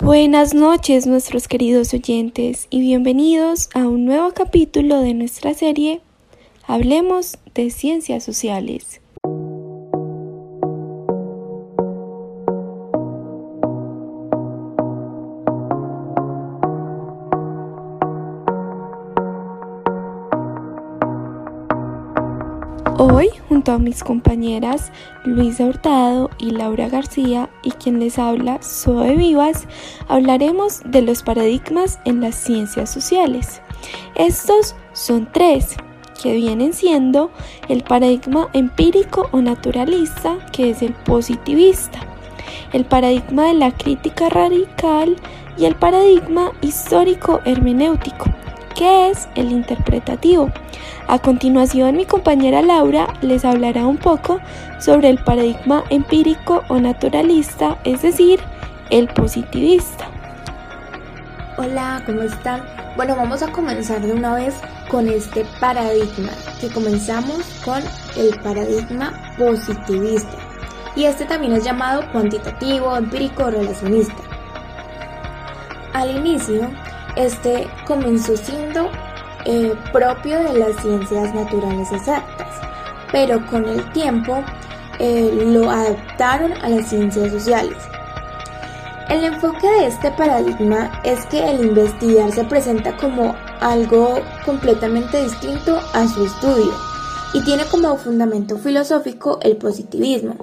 Buenas noches nuestros queridos oyentes y bienvenidos a un nuevo capítulo de nuestra serie Hablemos de Ciencias Sociales. Hoy, junto a mis compañeras Luisa Hurtado y Laura García, y quien les habla, Zoe Vivas, hablaremos de los paradigmas en las ciencias sociales. Estos son tres, que vienen siendo el paradigma empírico o naturalista, que es el positivista, el paradigma de la crítica radical y el paradigma histórico hermenéutico, que es el interpretativo. A continuación, mi compañera Laura les hablará un poco sobre el paradigma empírico o naturalista, es decir, el positivista. Hola, ¿cómo están? Bueno, vamos a comenzar de una vez con este paradigma, que comenzamos con el paradigma positivista. Y este también es llamado cuantitativo, empírico o relacionista. Al inicio, este comenzó siendo eh, propio de las ciencias naturales exactas, pero con el tiempo eh, lo adaptaron a las ciencias sociales. El enfoque de este paradigma es que el investigar se presenta como algo completamente distinto a su estudio y tiene como fundamento filosófico el positivismo.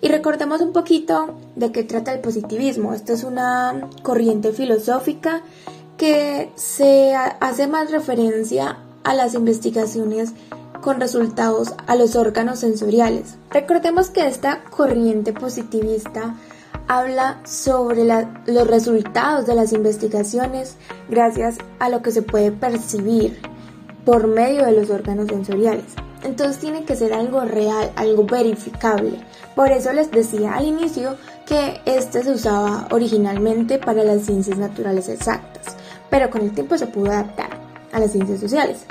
Y recordemos un poquito de qué trata el positivismo. Esto es una corriente filosófica que se hace más referencia a las investigaciones con resultados a los órganos sensoriales. Recordemos que esta corriente positivista habla sobre los resultados de las investigaciones gracias a lo que se puede percibir por medio de los órganos sensoriales. Entonces tiene que ser algo real, algo verificable. Por eso les decía al inicio que este se usaba originalmente para las ciencias naturales exactas pero con el tiempo se pudo adaptar a las ciencias sociales.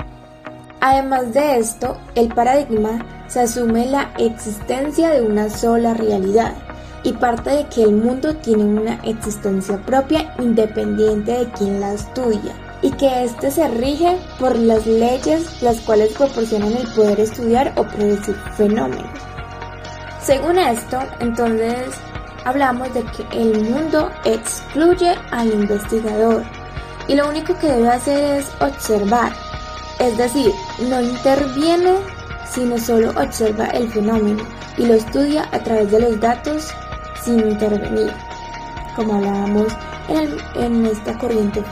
Además de esto, el paradigma se asume la existencia de una sola realidad y parte de que el mundo tiene una existencia propia independiente de quien la estudia y que éste se rige por las leyes las cuales proporcionan el poder estudiar o predecir fenómenos. Según esto, entonces hablamos de que el mundo excluye al investigador y lo único que debe hacer es observar, es decir, no interviene, sino solo observa el fenómeno y lo estudia a través de los datos sin intervenir, como hablábamos en, esta corriente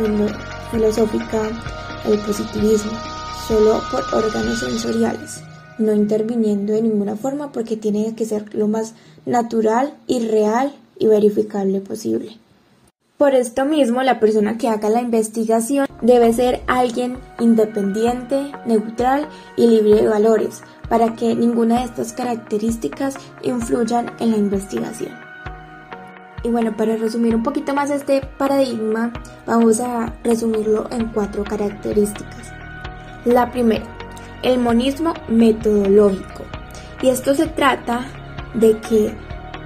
filosófica, el positivismo, solo por órganos sensoriales, no interviniendo de ninguna forma porque tiene que ser lo más natural y real y verificable posible. Por esto mismo, la persona que haga la investigación debe ser alguien independiente, neutral y libre de valores, para que ninguna de estas características influyan en la investigación. Y bueno, para resumir un poquito más este paradigma, vamos a resumirlo en cuatro características. La primera, el monismo metodológico. Y esto se trata de que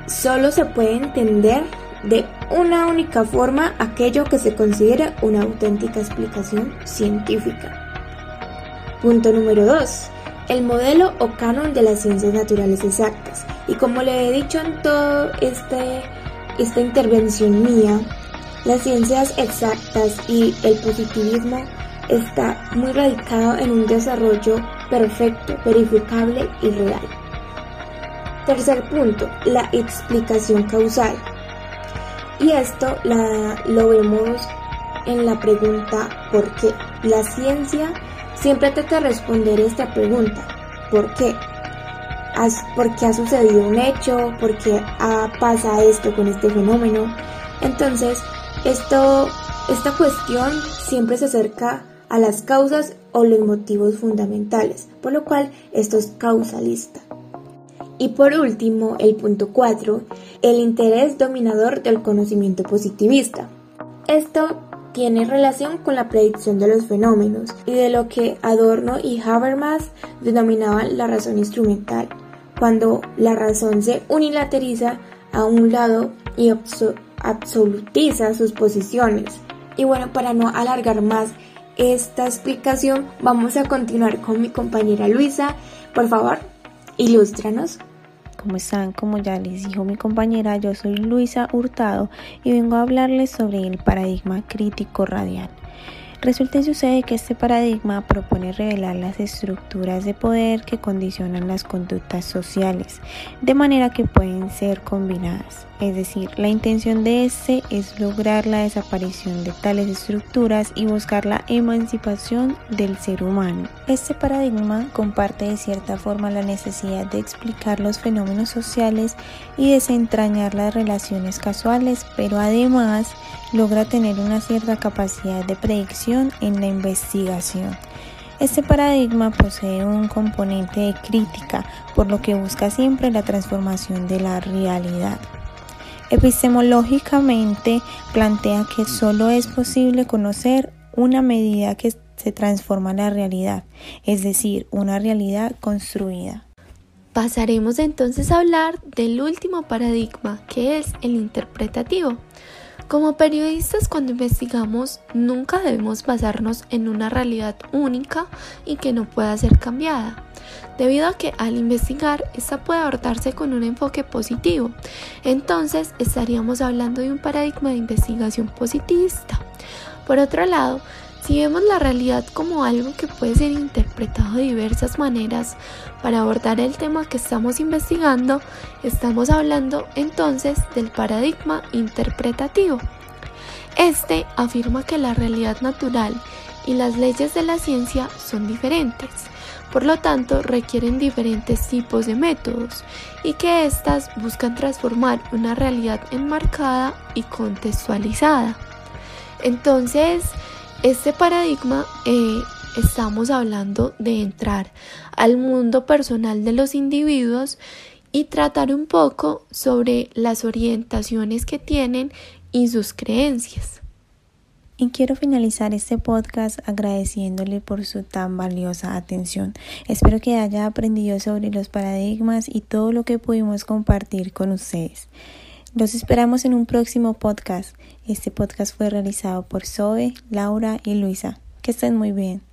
solo se puede entender de una única forma aquello que se considera una auténtica explicación científica. Punto número 2. El modelo o canon de las ciencias naturales exactas. Y como le he dicho en toda este, esta intervención mía, las ciencias exactas y el positivismo está muy radicado en un desarrollo perfecto, verificable y real. Tercer punto, la explicación causal. Y esto lo vemos en la pregunta ¿por qué? La ciencia siempre trata de responder esta pregunta ¿por qué? ¿Por qué ha sucedido un hecho? ¿Por qué pasa esto con este fenómeno? Entonces, esto, esta cuestión siempre se acerca a las causas o los motivos fundamentales, por lo cual esto es causalista. Y por último, el punto 4, el interés dominador del conocimiento positivista. Esto tiene relación con la predicción de los fenómenos y de lo que Adorno y Habermas denominaban la razón instrumental, cuando la razón se unilateriza a un lado y, absolutiza sus posiciones. Y bueno, para no alargar más esta explicación, vamos a continuar con mi compañera Luisa. Por favor, ilústranos. ¿Cómo están? Como ya les dijo mi compañera, yo soy Luisa Hurtado y vengo a hablarles sobre el paradigma crítico radial. Resulta y sucede que este paradigma propone revelar las estructuras de poder que condicionan las conductas sociales, de manera que pueden ser combinadas. Es decir, la intención de este es lograr la desaparición de tales estructuras y buscar la emancipación del ser humano. Este paradigma comparte de cierta forma la necesidad de explicar los fenómenos sociales y desentrañar las relaciones casuales, pero además logra tener una cierta capacidad de predicción en la investigación. Este paradigma posee un componente de crítica, por lo que busca siempre la transformación de la realidad. Epistemológicamente plantea que solo es posible conocer una medida que se transforma la realidad, es decir, una realidad construida. Pasaremos entonces a hablar del último paradigma, que es el interpretativo. Como periodistas cuando investigamos nunca debemos basarnos en una realidad única y que no pueda ser cambiada, debido a que al investigar esta puede abordarse con un enfoque positivo. Entonces estaríamos hablando de un paradigma de investigación positivista. Por otro lado, si vemos la realidad como algo que puede ser interpretado de diversas maneras para abordar el tema que estamos investigando, estamos hablando entonces del paradigma interpretativo. Este afirma que la realidad natural y las leyes de la ciencia son diferentes, por lo tanto requieren diferentes tipos de métodos y que éstas buscan transformar una realidad enmarcada y contextualizada. Entonces, este paradigma eh, estamos hablando de entrar al mundo personal de los individuos y tratar un poco sobre las orientaciones que tienen y sus creencias. Y quiero finalizar este podcast agradeciéndole por su tan valiosa atención. Espero que haya aprendido sobre los paradigmas y todo lo que pudimos compartir con ustedes. Los esperamos en un próximo podcast. Este podcast fue realizado por Zoe, Laura y Luisa. Que estén muy bien.